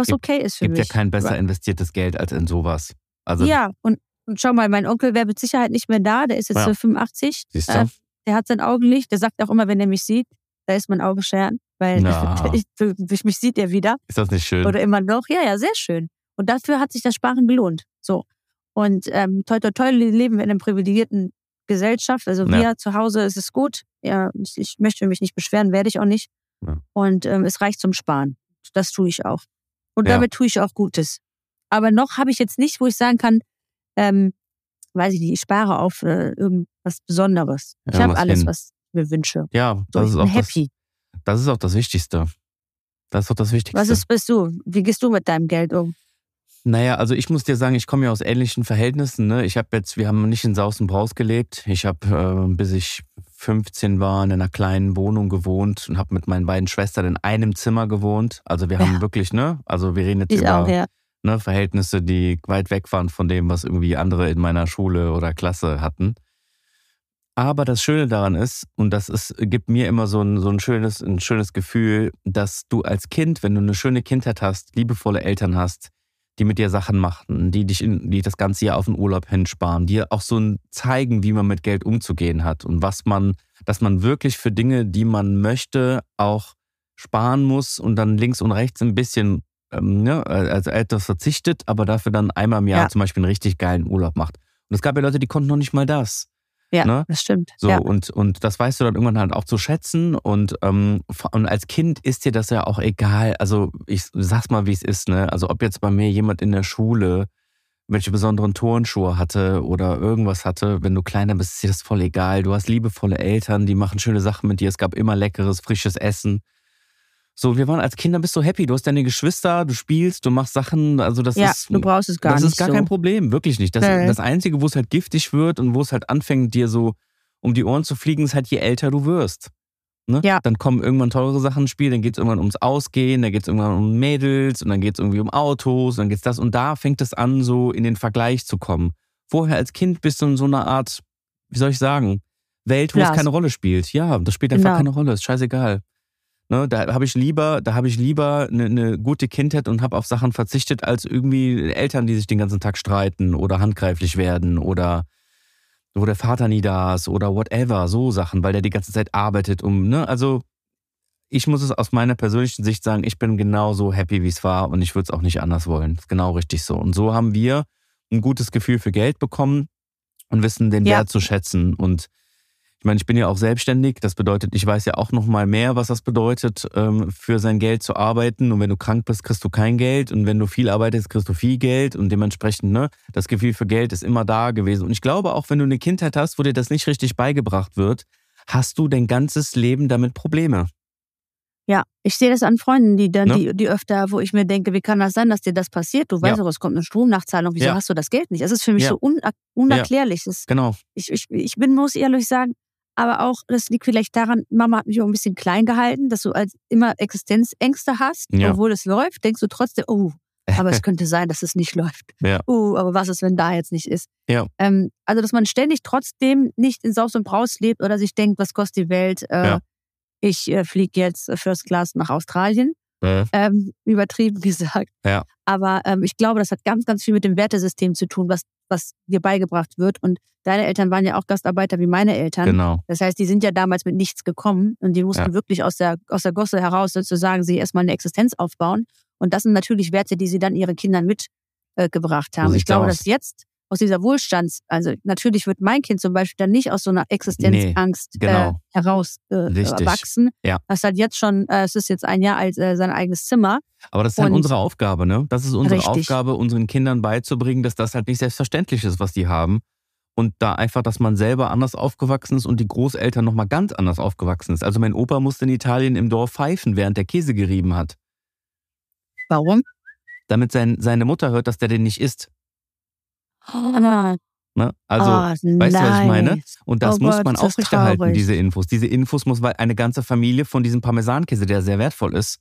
was
Gibt-
okay ist für
Gibt ja
mich.
kein besser investiertes Geld als in sowas. Also,
ja, und, und schau mal, mein Onkel wäre mit Sicherheit nicht mehr da. Der ist jetzt
Ja.
äh, 85.
siehst du?
Äh, der hat sein Augenlicht. Der sagt auch immer, wenn er mich sieht, da ist mein Auge scheren. Weil ich, durch mich sieht er wieder.
ist das nicht schön?
Oder immer noch. Ja, ja, sehr schön. Und dafür hat sich das Sparen gelohnt. So. Und ähm, toi, toi, toi, leben wir in einer privilegierten Gesellschaft. Also
Ja.
wir zu Hause ist es gut. Ja, ich, ich möchte mich nicht beschweren, werde ich auch nicht.
Ja.
Und ähm, es reicht zum Sparen. Das tue ich auch. Und
Ja.
damit tue ich auch Gutes. Aber noch habe ich jetzt nicht, wo ich sagen kann, ähm, weiß ich nicht, ich spare auf äh, irgendwas Besonderes. Ich
Ja,
habe
was
alles,
hin.
was ich mir wünsche.
ja,
So,
das
ich
ist, auch das,
happy.
das ist auch das Wichtigste. Das ist auch das Wichtigste.
Was ist, bist du? Wie gehst du mit deinem Geld um?
Naja, also ich muss dir sagen, ich komme ja aus ähnlichen Verhältnissen. Ne? Ich habe jetzt, wir haben nicht in Sausenbraus gelebt. Ich habe, äh, bis ich 15 war, in einer kleinen Wohnung gewohnt und habe mit meinen beiden Schwestern in einem Zimmer gewohnt. Also wir haben
Ja.
wirklich, ne? Also wir reden jetzt
Ich
über
auch, ja.
ne, Verhältnisse, die weit weg waren von dem, was irgendwie andere in meiner Schule oder Klasse hatten. Aber das Schöne daran ist, und das ist, gibt mir immer so ein, so ein, schönes, ein schönes Gefühl, dass du als Kind, wenn du eine schöne Kindheit hast, liebevolle Eltern hast, die mit dir Sachen machen, die dich in, die das ganze Jahr auf den Urlaub hinsparen, die dir auch so ein zeigen, wie man mit Geld umzugehen hat und was man, dass man wirklich für Dinge, die man möchte, auch sparen muss und dann links und rechts ein bisschen ähm, ne, als etwas verzichtet, aber dafür dann einmal im Jahr
Ja.
zum Beispiel einen richtig geilen Urlaub macht. Und es gab ja Leute, die konnten noch nicht mal das.
Ja,
Ne?
das stimmt.
So,
ja.
und, und das weißt du dann irgendwann halt auch zu schätzen. Und, ähm, und als Kind ist dir das ja auch egal. Also ich sag's mal, wie es ist, ne? Also ob jetzt bei mir jemand in der Schule welche besonderen Turnschuhe hatte oder irgendwas hatte. Wenn du kleiner bist, ist dir das voll egal. Du hast liebevolle Eltern, die machen schöne Sachen mit dir. Es gab immer leckeres, frisches Essen. So, wir waren als Kinder bist du happy. Du hast deine Geschwister, du spielst, du machst Sachen. Also das
ja,
ist,
du brauchst es gar
das
nicht
ist gar
so.
kein Problem, wirklich nicht. Das,
Nee.
das Einzige, wo es halt giftig wird und wo es halt anfängt, dir so um die Ohren zu fliegen, ist halt, je älter du wirst. Ne?
Ja.
Dann kommen irgendwann teure Sachen ins Spiel, dann geht es irgendwann ums Ausgehen, dann geht es irgendwann um Mädels und dann geht es irgendwie um Autos, dann geht's das und da fängt es an, so in den Vergleich zu kommen. Vorher als Kind bist du in so einer Art, wie soll ich sagen, Welt, wo es
Glas.
keine Rolle spielt. Ja, das spielt einfach
Genau.
keine Rolle, ist scheißegal. Ne, da habe ich lieber, da habe ich lieber eine, eine gute Kindheit und habe auf Sachen verzichtet, als irgendwie Eltern, die sich den ganzen Tag streiten oder handgreiflich werden oder wo der Vater nie da ist oder whatever, so Sachen, weil der die ganze Zeit arbeitet, um, ne, also ich muss es aus meiner persönlichen Sicht sagen, ich bin genauso happy, wie es war und ich würde es auch nicht anders wollen. Ist genau richtig so. Und so haben wir ein gutes Gefühl für Geld bekommen und wissen den
Ja.
Wert zu schätzen. Und ich meine, ich bin ja auch selbstständig. Das bedeutet, ich weiß ja auch noch mal mehr, was das bedeutet, ähm, für sein Geld zu arbeiten. Und wenn du krank bist, kriegst du kein Geld. Und wenn du viel arbeitest, kriegst du viel Geld. Und dementsprechend, ne, das Gefühl für Geld ist immer da gewesen. Und ich glaube, auch wenn du eine Kindheit hast, wo dir das nicht richtig beigebracht wird, hast du dein ganzes Leben damit Probleme.
Ja, ich sehe das an Freunden, die dann,
Ne?
die, die öfter, wo ich mir denke, wie kann das sein, dass dir das passiert? Du weißt
Ja.
doch, es kommt eine Stromnachzahlung, wieso
Ja.
hast du das Geld nicht? Es ist für mich
Ja.
so un unerklärlich. Das,
Genau.
ich, ich, ich bin, muss ehrlich sagen, aber auch, das liegt vielleicht daran, Mama hat mich auch ein bisschen klein gehalten, dass du als immer Existenzängste hast,
Ja.
obwohl es läuft, denkst du trotzdem, oh, aber es könnte sein, dass es nicht läuft.
Ja.
Oh, aber was ist, wenn da jetzt nicht ist?
Ja.
Ähm, also, dass man ständig trotzdem nicht in Saus und Braus lebt oder sich denkt, was kostet die Welt? Äh,
Ja.
Ich äh, fliege jetzt äh, First Class nach Australien ähm, übertrieben gesagt.
Ja.
Aber ähm, ich glaube, das hat ganz, ganz viel mit dem Wertesystem zu tun, was, was dir beigebracht wird. Und deine Eltern waren ja auch Gastarbeiter wie meine Eltern.
Genau.
Das heißt, die sind ja damals mit nichts gekommen und die mussten
Ja.
wirklich aus der, aus der Gosse heraus sozusagen sie erstmal eine Existenz aufbauen. Und das sind natürlich Werte, die sie dann ihren Kindern mitgebracht äh, haben. Ich
sieht's
glaube, dass jetzt aus dieser Wohlstands, also natürlich wird mein Kind zum Beispiel dann nicht aus so einer Existenzangst
genau.
äh, heraus äh, wachsen.
Ja.
Das hat jetzt schon, äh, es ist jetzt ein Jahr alt, äh, sein eigenes Zimmer.
Aber das ist halt
Und-
unsere Aufgabe, ne? Das ist unsere
Richtig.
Aufgabe, unseren Kindern beizubringen, dass das halt nicht selbstverständlich ist, was die haben. Und da einfach, dass man selber anders aufgewachsen ist und die Großeltern nochmal ganz anders aufgewachsen ist. Also mein Opa musste in Italien im Dorf pfeifen, während der Käse gerieben hat.
Warum?
Damit sein, seine Mutter hört, dass der den nicht isst.
Ah,
Ne? Also,
ah,
weißt du, was ich meine? und das
oh
muss
Gott,
man aufrechterhalten, diese Infos. Diese Infos muss, weil eine ganze Familie von diesem Parmesankäse, der sehr wertvoll ist,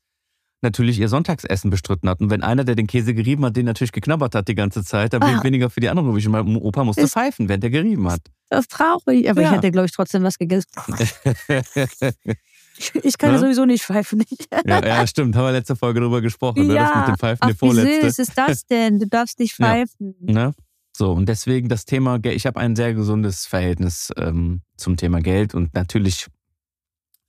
natürlich ihr Sonntagsessen bestritten hat. Und wenn einer, der den Käse gerieben hat, den natürlich geknabbert hat die ganze Zeit, dann blieb
Ah.
weniger für die anderen übrig. Und mein Opa musste
Ist-
pfeifen, während er gerieben hat.
Das ist traurig. Aber
Ja.
ich hätte, glaube ich, trotzdem was gegessen. Ich kann ja
Ne?
sowieso nicht pfeifen.
ja, ja, stimmt. Haben wir letzte Folge drüber gesprochen. Ne? Das mit dem Pfeifen,
Ach,
die
wie
vorletzte.
süß ist das denn? Du darfst nicht
Ja.
pfeifen.
Ne? So, und deswegen das Thema, Geld- ich habe ein sehr gesundes Verhältnis ähm, zum Thema Geld und natürlich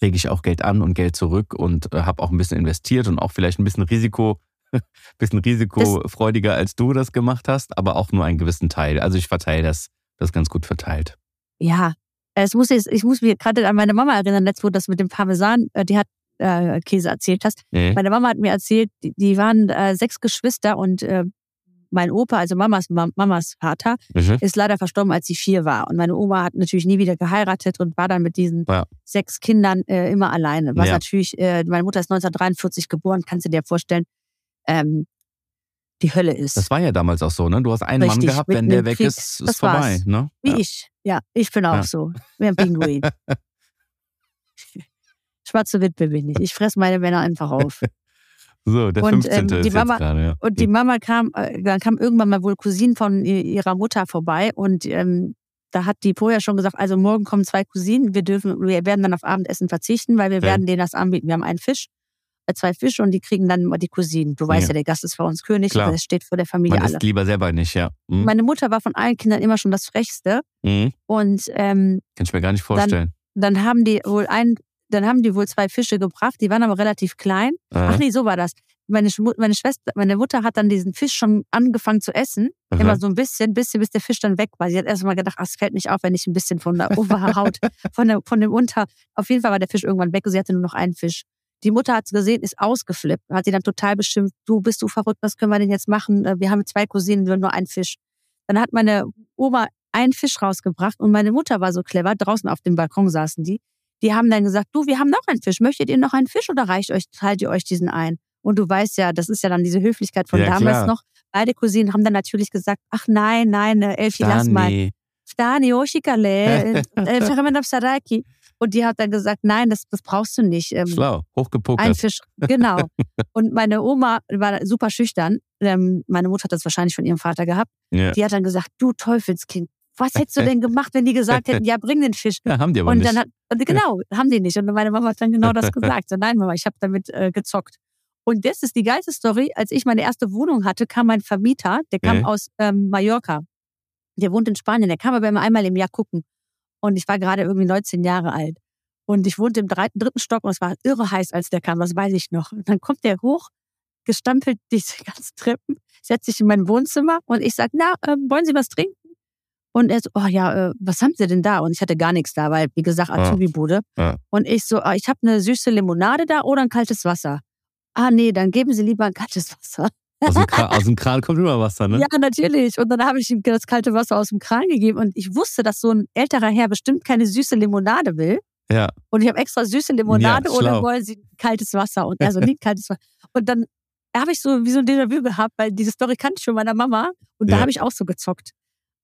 lege ich auch Geld an und Geld zurück und äh, habe auch ein bisschen investiert und auch vielleicht ein bisschen Risiko, bisschen risikofreudiger als du das gemacht hast, aber auch nur einen gewissen Teil. Also ich verteile das, das ganz gut verteilt.
Ja, es muss jetzt, ich muss mich gerade an meine Mama erinnern, letztes, wo das mit dem Parmesan, äh, die hat äh, Käse erzählt hast.
Nee?
Meine Mama hat mir erzählt, die, die waren äh, sechs Geschwister und äh, mein Opa, also Mamas Mam- Mamas Vater,
Mhm.
ist leider verstorben, als sie vier war. Und meine Oma hat natürlich nie wieder geheiratet und war dann mit diesen
Ja.
sechs Kindern äh, immer alleine. Was
Ja.
natürlich, äh, meine Mutter ist 1943 geboren, kannst du dir vorstellen, ähm, die Hölle ist.
Das war ja damals auch so, ne? Du hast einen Mann
Richtig,
gehabt,
mitten
wenn der weg
Krieg.
ist, ist
Das
vorbei.
war's.
Ne?
Wie
Ja.
ich. Ja, ich bin auch
Ja.
so. Wie ein Pinguin. Schwarze Witwe bin ich. Ich fress meine Männer einfach auf.
So, der
Und,
15.
ähm, die
ist
Mama-
gerade, ja.
Und die Mama kam, äh, dann kam irgendwann mal wohl Cousinen von ihrer Mutter vorbei und ähm, da hat die vorher schon gesagt, also morgen kommen zwei Cousinen, wir dürfen, wir werden dann auf Abendessen verzichten, weil wir
Ja.
werden denen das anbieten. Wir haben einen Fisch, äh, zwei Fische und die kriegen dann mal die Cousinen. Du weißt
Ja.
ja, der Gast ist bei uns König,
Klar.
das steht vor der Familie
Man
alle.
isst lieber selber nicht, ja. Mhm.
Meine Mutter war von allen Kindern immer schon das Frechste
Mhm.
und ähm,
Kann ich mir gar nicht vorstellen.
dann haben die wohl ein, dann haben die wohl zwei Fische gebracht, die waren aber relativ klein. Ach
Äh,
nee, so war das. Meine, Schmu- meine Schwester, meine Mutter hat dann diesen Fisch schon angefangen zu essen.
aha.
Immer so ein bisschen, bisschen, bis der Fisch dann weg war. Sie hat erst mal gedacht, ach, es fällt nicht auf, wenn ich ein bisschen von der Oberhaut, von, der, von dem Unter. Auf jeden Fall war der Fisch irgendwann weg und sie hatte nur noch einen Fisch. Die Mutter hat es gesehen, ist ausgeflippt, hat sie dann total beschimpft. Du bist du verrückt, was können wir denn jetzt machen? Äh, Wir haben zwei Cousinen, wir haben nur einen Fisch. Dann hat meine Oma einen Fisch rausgebracht und meine Mutter war so clever, draußen auf dem Balkon saßen die. Die haben dann gesagt, du, wir haben noch einen Fisch. Möchtet ihr noch einen Fisch oder reicht euch, teilt ihr euch diesen ein? Und du weißt ja, das ist ja dann diese Höflichkeit von
Ja,
damals
klar.
noch. Beide Cousinen haben dann natürlich gesagt, ach nein, nein, äh, Elfi, lass mal. Stani, Oshikale, äh, Ferment Saraki. Und die hat dann gesagt, nein, das, das brauchst du nicht. Ähm,
Schlau,
ein
hochgepokert.
Fisch, genau. Und meine Oma war super schüchtern. Ähm, meine Mutter hat das wahrscheinlich von ihrem Vater gehabt.
Ja.
Die hat dann gesagt, du Teufelskind, was hättest du denn gemacht, wenn die gesagt hätten, ja, bring den Fisch.
ja, haben die aber
und
nicht.
dann hat, und genau, haben die nicht. Und meine Mama hat dann genau das gesagt. So, nein, Mama, ich habe damit äh, gezockt. Und das ist die geilste Story. Als ich meine erste Wohnung hatte, kam mein Vermieter, der kam
Mhm.
aus ähm, Mallorca. Der wohnt in Spanien. Der kam aber immer einmal im Jahr gucken. Und ich war gerade irgendwie 19 Jahre alt. Und ich wohnte im dritten, dritten Stock und es war irre heiß, als der kam. Das weiß ich noch. Und dann kommt der hoch, gestampelt diese ganzen Treppen, setzt sich in mein Wohnzimmer und ich sag, na, ähm, wollen Sie was trinken? Und er so, oh ja, äh, was haben Sie denn da? Und ich hatte gar nichts da, weil, wie gesagt,
Ah.
Azubi-Bude.
Ja.
Und ich so, ah, ich habe eine süße Limonade da oder ein kaltes Wasser. Ah nee, dann geben Sie lieber ein kaltes Wasser.
Aus dem, Kran, aus dem Kran kommt immer Wasser, ne?
Ja, natürlich. Und dann habe ich ihm das kalte Wasser aus dem Kran gegeben und ich wusste, dass so ein älterer Herr bestimmt keine süße Limonade will.
Ja.
Und ich habe extra süße Limonade
Ja,
oder wollen Sie kaltes Wasser? Und also nicht kaltes Wasser. Und dann habe ich so wie so ein Déjà-vu gehabt, weil diese Story kannte ich von meiner Mama und da
Ja.
habe ich auch so gezockt.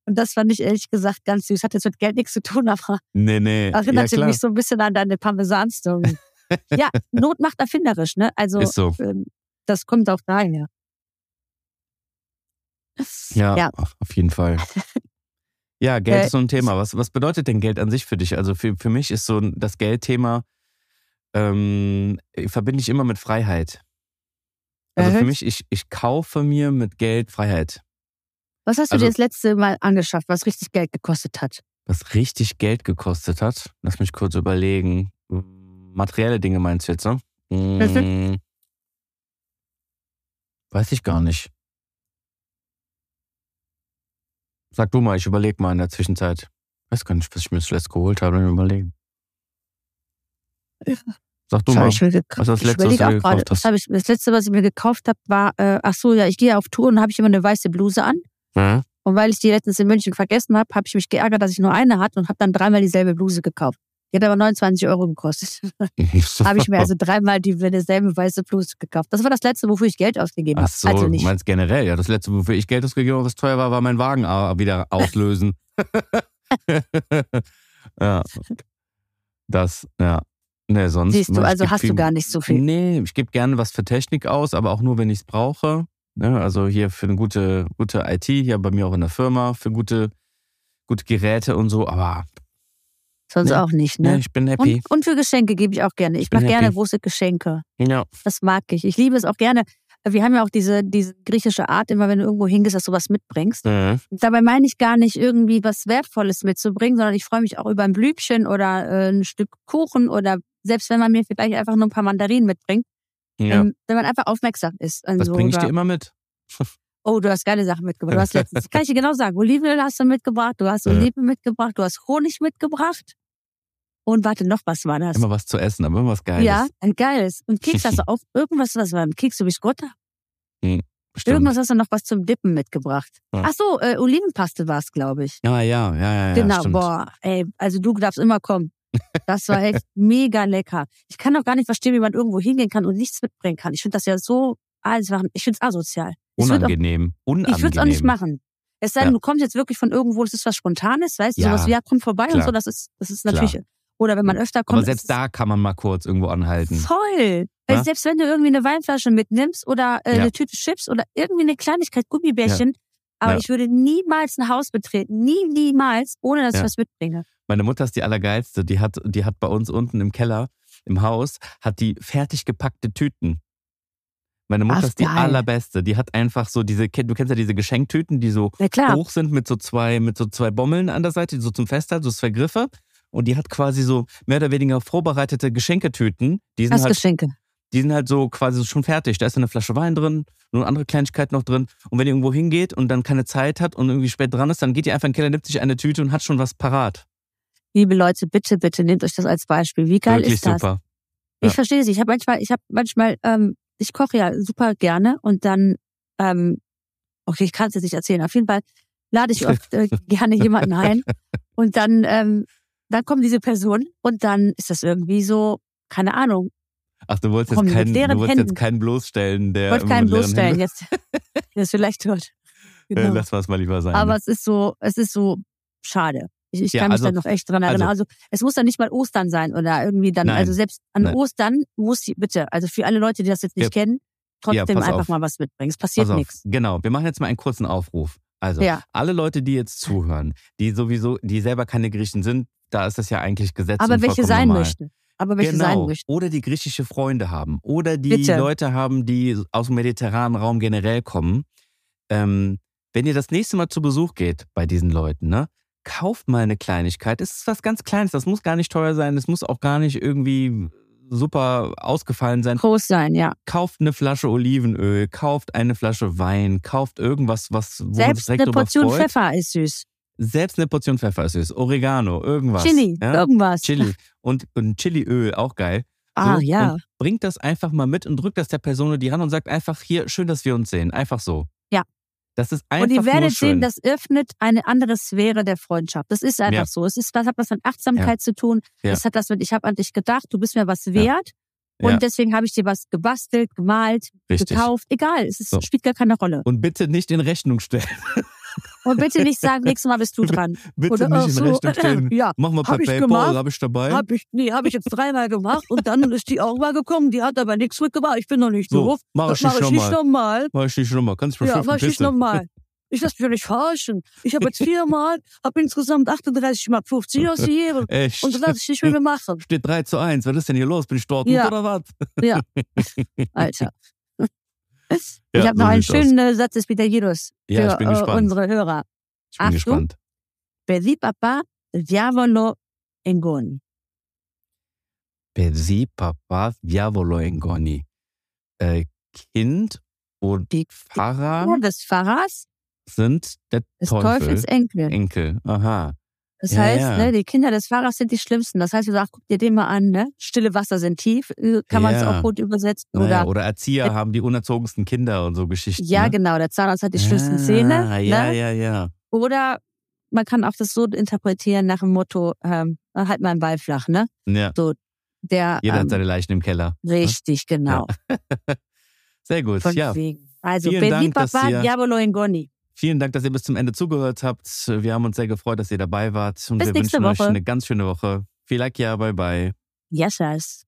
Und das fand ich ehrlich gesagt ganz süß. Hat jetzt mit Geld nichts zu tun, aber
Nee, nee. ja,
erinnerte
klar.
mich so ein bisschen an deine Parmesan-Story. ja, Not macht erfinderisch, ne? Also
Ist so.
ähm, das kommt auch daher.
Ja,
ja.
Auf, jeden Fall. Ja, Geld
Äh,
ist so ein Thema. Was, was bedeutet denn Geld an sich für dich? Also für, für mich ist so das Geldthema, ähm, verbinde ich immer mit Freiheit. Also für mich, ich, ich kaufe mir mit Geld Freiheit.
Was hast du
also-
dir das letzte Mal angeschafft, was richtig Geld gekostet hat?
Was richtig Geld gekostet hat. Lass mich kurz überlegen. Materielle Dinge meinst du jetzt, ne?
Mhm.
Mm. Weiß ich gar nicht. Sag du mal, ich überlege mal in der Zwischenzeit. Weiß gar nicht, was ich mir zuletzt geholt habe. Mich überlegen. Sag du mal.
ich gekauft.
was das
ich
Letzte, was du gekauft hast?
Habe ich, das letzte, was ich mir gekauft habe, war, äh, ach so, ja, ich gehe auf Tour und habe ich immer eine weiße Bluse an.
Ja?
Und weil ich die letztens in München vergessen habe, habe ich mich geärgert, dass ich nur eine hatte und habe dann dreimal dieselbe Bluse gekauft. Die hat aber 29 Euro gekostet. habe ich mir also dreimal die dieselbe weiße Bluse gekauft. Das war das letzte, wofür ich Geld ausgegeben habe.
Ach so,
also
du
nicht.
meinst generell. Ja, das letzte, wofür ich Geld ausgegeben habe, was teuer war, war mein Wagen wieder auslösen. ja. Das, ja. Nee, sonst.
Siehst du, also hast du
viel-
gar nicht so viel.
Nee, ich gebe gerne was für Technik aus, aber auch nur, wenn ich es brauche. Ne, also hier für eine gute, gute IT, hier bei mir auch in der Firma, für gute, gute Geräte und so. Aber
Sonst
Nee.
auch nicht, ne?
ich bin happy.
Und, und für Geschenke gebe ich auch gerne. Ich
bin
mache gerne große Geschenke.
ja.
Das mag ich. Ich liebe es auch gerne. Wir haben ja auch diese, diese griechische Art, immer wenn du irgendwo hingehst, dass du was mitbringst.
Mhm.
Dabei meine ich gar nicht irgendwie was Wertvolles mitzubringen, sondern ich freue mich auch über ein Blübchen oder äh, ein Stück Kuchen oder selbst wenn man mir vielleicht einfach nur ein paar Mandarinen mitbringt,
ja.
ähm, wenn man einfach aufmerksam ist.
Was
Also,
bringe ich dir immer mit?
Oh, du hast geile Sachen mitgebracht. Du hast letztens, kann ich dir genau sagen, Olivenöl hast du mitgebracht, du hast. Oliven mitgebracht, du hast Honig mitgebracht. Und warte, noch was war das?
Immer was zu essen, aber immer was Geiles.
ja, ein geiles. Und Keks hast du auch irgendwas, was war Keks du Biscotta?
Bestimmt.
Irgendwas hast du noch was zum Dippen mitgebracht.
Ja.
Ach so, äh, Olivenpaste war es, glaube ich.
Ja, ja, ja, ja. ja
genau,
stimmt.
boah, ey, also du darfst immer kommen. Das war echt mega lecker. Ich kann auch gar nicht verstehen, wie man irgendwo hingehen kann und nichts mitbringen kann. Ich finde das ja so, alles machen. Ich finde es asozial. Auch-
Unangenehm.
Ich würde es auch nicht machen. Es sei denn,
Ja.
du kommst jetzt wirklich von irgendwo, das ist was Spontanes, weißt du,
Ja,
sowas wie, ja, komm vorbei und
klar.
so, das ist, das ist
Klar.
natürlich, oder wenn man öfter kommt.
Aber selbst da kann man mal kurz irgendwo anhalten.
Voll. Weil
Ja?
selbst wenn du irgendwie eine Weinflasche mitnimmst oder äh,
Ja.
eine Tüte Chips oder irgendwie eine Kleinigkeit, Gummibärchen, aber
Ja.
ich würde niemals ein Haus betreten, nie, niemals, ohne dass ich
Ja.
was mitbringe.
Meine Mutter ist die allergeilste. Die hat, die hat bei uns unten im Keller, im Haus, hat die fertig gepackte Tüten. Meine Mutter
Ach,
ist die
geil.
allerbeste. Die hat einfach so diese, du kennst ja diese Geschenktüten, die so
klar,
hoch sind mit so zwei, mit so zwei Bommeln an der Seite, so zum Festhalten, so zwei Griffe. Und die hat quasi so mehr oder weniger vorbereitete Geschenketüten. Die sind
das
halt
Geschenke.
Die sind halt so quasi schon fertig. Da ist eine Flasche Wein drin, nur andere Kleinigkeit noch drin. Und wenn ihr irgendwo hingeht und dann keine Zeit hat und irgendwie spät dran ist, dann geht ihr einfach in den Keller, nimmt sich eine Tüte und hat schon was parat.
Liebe Leute, bitte, bitte nehmt euch das als Beispiel. Wie geil
Wirklich
ist das?
super.
Ich
Ja.
verstehe es. Ich habe manchmal, ich habe manchmal, ähm, ich koche ja super gerne und dann, ähm, okay, ich kann es jetzt nicht erzählen. Auf jeden Fall lade ich oft äh, gerne jemanden ein. Und dann, ähm, dann kommt diese Person und dann ist das irgendwie so, keine Ahnung,
Ach, du wolltest
Komm,
jetzt keinen, du wolltest
Händen.
jetzt keinen bloßstellen, der.
ich wollte keinen bloßstellen. Jetzt der ist vielleicht tot.
Äh,
Genau.
Lass was mal lieber sein.
Aber
ne?
es ist so, es ist so schade. Ich, ich
Ja,
kann mich
also-
da noch echt dran erinnern. Also, es muss dann nicht mal Ostern sein oder irgendwie dann,
Nein.
also selbst an
Nein.
Ostern muss die, bitte, also für alle Leute, die das jetzt nicht
Ja.
kennen, trotzdem
pass
einfach
auf.
mal was mitbringen. Es passiert nichts.
Genau, wir machen jetzt mal einen kurzen Aufruf. Also,
Ja.
alle Leute, die jetzt zuhören, die sowieso, die selber keine Griechen sind, da ist das ja eigentlich Gesetz
Aber welche sein
normal.
möchten. Aber welche
genau.
sein möchten.
Oder die griechische Freunde haben. Oder die
Bitte.
Leute haben, die aus dem mediterranen Raum generell kommen. Ähm, wenn ihr das nächste Mal zu Besuch geht bei diesen Leuten, ne? Kauft mal eine Kleinigkeit. Es ist was ganz Kleines. Das muss gar nicht teuer sein. Es muss auch gar nicht irgendwie super ausgefallen sein.
Groß sein, ja.
Kauft eine Flasche Olivenöl, kauft eine Flasche Wein, kauft irgendwas, was wo
Selbst
direkt
eine Portion. Pfeffer ist süß.
Selbst eine Portion Pfeffer ist süß. Oregano, irgendwas.
Chili,
ja?
irgendwas.
Chili. Und, und Chiliöl, auch geil.
Ah,
So,
ja.
Und bringt das einfach mal mit und drückt das der Person in die Hand und sagt einfach, hier, schön, dass wir uns sehen. Einfach so.
Ja.
Das ist einfach
Und ihr werdet sehen, das öffnet eine andere Sphäre der Freundschaft. Das ist einfach
Ja.
so. Es ist, was hat was mit Achtsamkeit zu tun.
Ja.
Es hat was mit, ich habe an dich gedacht, du bist mir was wert. Und
Ja.
deswegen habe ich dir was gebastelt, gemalt,
Richtig.
gekauft. Egal, es ist,
So.
spielt gar keine Rolle.
Und bitte nicht in Rechnung stellen.
Und bitte nicht sagen, nächstes Mal bist du dran.
Bitte
Oder,
nicht
ach
in
so,
Rechnung stellen.
ja,
Mach mal per PayPal, habe ich dabei.
Hab ich, nee, habe ich jetzt dreimal gemacht und dann ist die auch mal gekommen. Die hat aber nichts mitgebracht. Ich bin noch nicht
so,
doof.
mach ich
mache ich nicht
nochmal. Mach ich nicht nochmal. Kannst du
Ja,
mal
mach ich nicht normal. Ich lass mich ja nicht verarschen. Ich habe jetzt viermal, habe insgesamt 38 Mark 50 ausgegeben.
Echt?
Und das lasse ich nicht mehr machen.
Steht 3 zu 1. Was ist denn hier los? Bin ich dort
Ja.
oder was?
Ja. Alter. Ich
Ja,
habe noch einen
sieht's aus.
schönen äh, Satz des Peter
Ja,
für äh, unsere Hörer.
Ich bin
Achtung.
gespannt.
Pedi papà, diavolo engoni.
Pesi Papa Diavolo Engoni. Äh, kind und
Die
Pfarrer
Kinder des Pfarrers,
sind der
des
Teufel.
Teufels Enkel.
Enkel. Aha.
Das
Ja,
heißt,
ja.
Ne, die Kinder des Pfarrers sind die schlimmsten. Das heißt, du sagst, guck dir den mal an, ne? Stille Wasser sind tief, äh, kann man es auch gut übersetzen.
Naja,
Oder
oder Erzieher haben die unerzogensten Kinder und so Geschichten.
ja,
ne?
genau, der Zahnarzt hat die schlimmsten
ah,
Zähne.
Ja,
ne?
ja, ja.
Oder man kann auch das so interpretieren nach dem Motto, ähm, halt mal einen Ball flach, ne?
ja.
Der
Jeder hat
ähm,
seine Leichen im Keller.
richtig, genau.
Sehr gut.
Von
ja.
wegen. Also,
Vielen
papà,
ihr-
diavolo engoni.
Vielen Dank, dass ihr bis zum Ende zugehört habt. Wir haben uns sehr gefreut, dass ihr dabei wart. Und
Bis
wir
nächste
wünschen euch
Woche.
eine ganz schöne Woche. Viel Like, ja, bye bye.
Yes, yes.